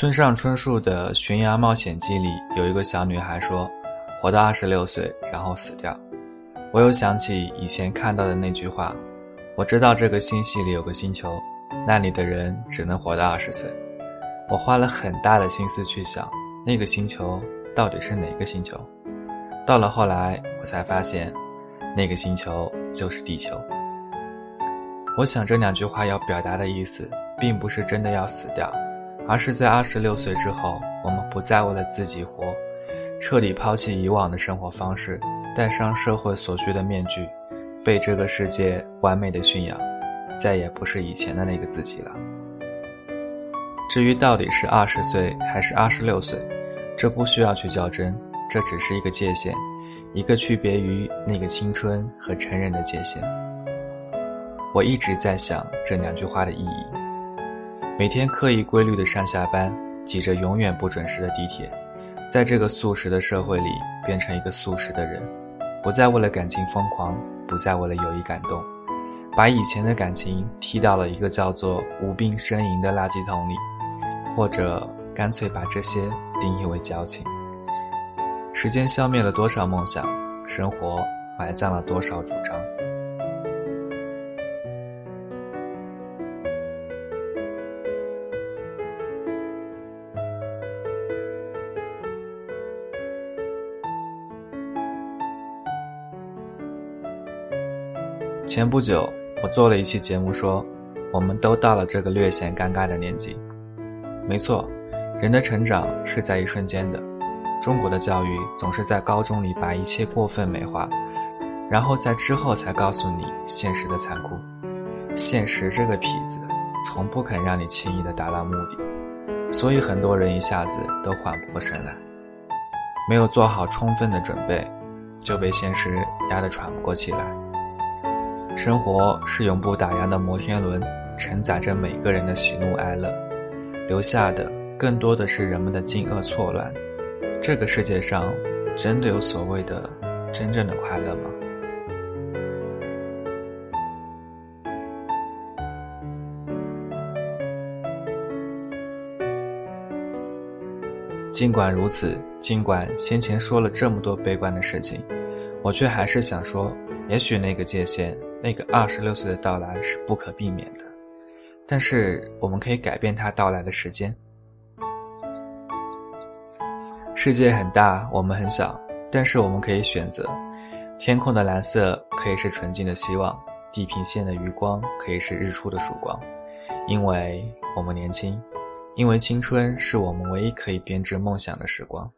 村上春树的《悬崖冒险记》里有一个小女孩说：“活到二十六岁，然后死掉。”我又想起以前看到的那句话：“我知道这个星系里有个星球，那里的人只能活到二十岁。”我花了很大的心思去想，那个星球到底是哪个星球？到了后来，我才发现，那个星球就是地球。我想这两句话要表达的意思，并不是真的要死掉。而是在二十六岁之后，我们不再为了自己活，彻底抛弃以往的生活方式，戴上社会所需的面具，被这个世界完美的驯养，再也不是以前的那个自己了。至于到底是二十岁还是二十六岁，这不需要去较真，这只是一个界限，一个区别于那个青春和成人的界限。我一直在想这两句话的意义。每天刻意规律的上下班，挤着永远不准时的地铁，在这个速食的社会里，变成一个速食的人，不再为了感情疯狂，不再为了友谊感动，把以前的感情踢到了一个叫做无病呻吟的垃圾桶里，或者干脆把这些定义为矫情。时间消灭了多少梦想，生活埋葬了多少主张。前不久，我做了一期节目，说我们都到了这个略显尴尬的年纪。没错，人的成长是在一瞬间的。中国的教育总是在高中里把一切过分美化，然后在之后才告诉你现实的残酷。现实这个痞子，从不肯让你轻易的达到目的，所以很多人一下子都缓不过神来，没有做好充分的准备，就被现实压得喘不过气来。生活是永不打烊的摩天轮，承载着每个人的喜怒哀乐，留下的更多的是人们的惊愕错乱。这个世界上，真的有所谓的真正的快乐吗？尽管如此，尽管先前说了这么多悲观的事情，我却还是想说，也许那个界限。那个二十六岁的到来是不可避免的，但是我们可以改变它到来的时间。世界很大，我们很小，但是我们可以选择。天空的蓝色可以是纯净的希望，地平线的余光可以是日出的曙光，因为我们年轻，因为青春是我们唯一可以编织梦想的时光。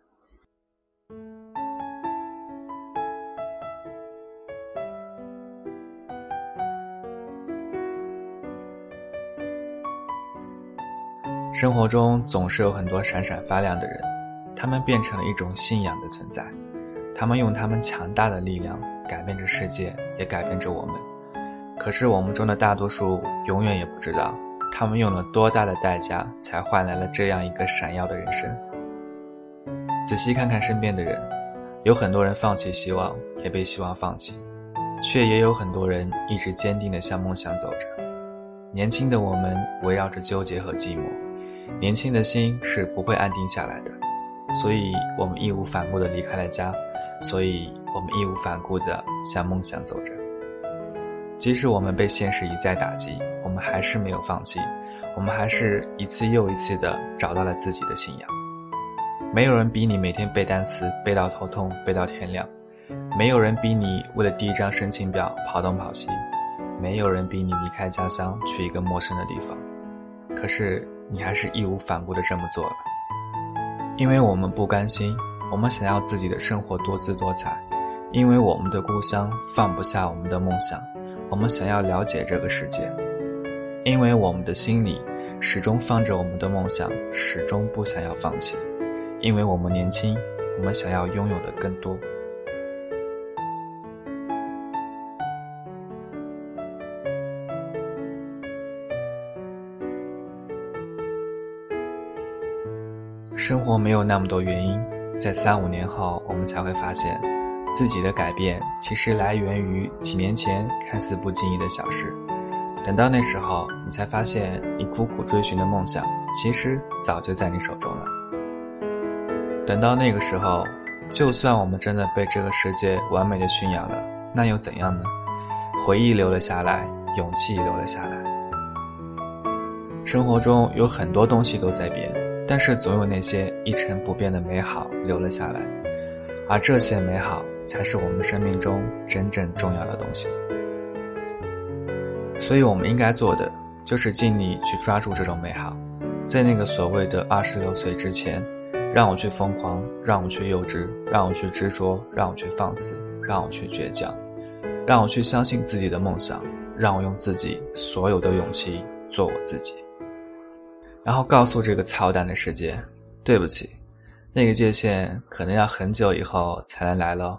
生活中总是有很多闪闪发亮的人，他们变成了一种信仰的存在，他们用他们强大的力量改变着世界，也改变着我们。可是我们中的大多数永远也不知道，他们用了多大的代价才换来了这样一个闪耀的人生。仔细看看身边的人，有很多人放弃希望，也被希望放弃，却也有很多人一直坚定地向梦想走着。年轻的我们围绕着纠结和寂寞。年轻的心是不会安定下来的，所以我们义无反顾地离开了家，所以我们义无反顾地向梦想走着。即使我们被现实一再打击，我们还是没有放弃，我们还是一次又一次地找到了自己的信仰。没有人逼你每天背单词背到头痛背到天亮，没有人逼你为了第一张申请表跑东跑西，没有人逼你离开家乡去一个陌生的地方。可是。你还是义无反顾地这么做了，因为我们不甘心，我们想要自己的生活多姿多彩，因为我们的故乡放不下我们的梦想，我们想要了解这个世界，因为我们的心里始终放着我们的梦想，始终不想要放弃，因为我们年轻，我们想要拥有的更多。生活没有那么多原因，在三五年后，我们才会发现，自己的改变其实来源于几年前看似不经意的小事，等到那时候，你才发现你苦苦追寻的梦想，其实早就在你手中了。等到那个时候，就算我们真的被这个世界完美的驯养了，那又怎样呢？回忆留了下来，勇气留了下来。生活中有很多东西都在变，但是总有那些一成不变的美好留了下来，而这些美好才是我们生命中真正重要的东西。所以，我们应该做的就是尽力去抓住这种美好，在那个所谓的二十六岁之前，让我去疯狂，让我去幼稚，让我去执着，让我去放肆，让我去倔强。让我去相信自己的梦想，让我用自己所有的勇气做我自己，然后告诉这个操蛋的世界，对不起，那个界限可能要很久以后才能来喽。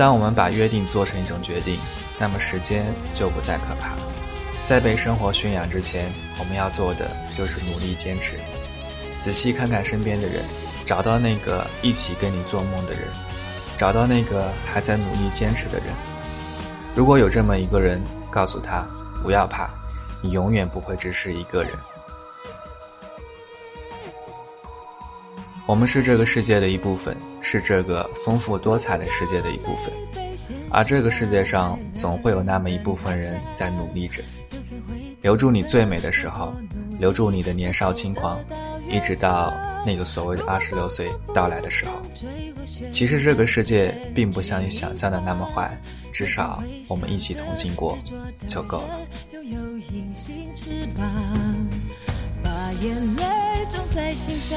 当我们把约定做成一种决定，那么时间就不再可怕。在被生活驯养之前，我们要做的就是努力坚持。仔细看看身边的人，找到那个一起跟你做梦的人，找到那个还在努力坚持的人。如果有这么一个人，告诉他不要怕，你永远不会只是一个人。我们是这个世界的一部分，是这个丰富多彩的世界的一部分，而这个世界上总会有那么一部分人在努力着，留住你最美的时候，留住你的年少轻狂，一直到那个所谓的二十六岁到来的时候。其实这个世界并不像你想象的那么坏，至少我们一起同行过就够了。把眼泪装在心上。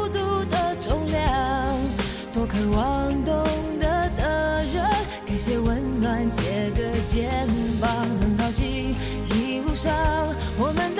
上我们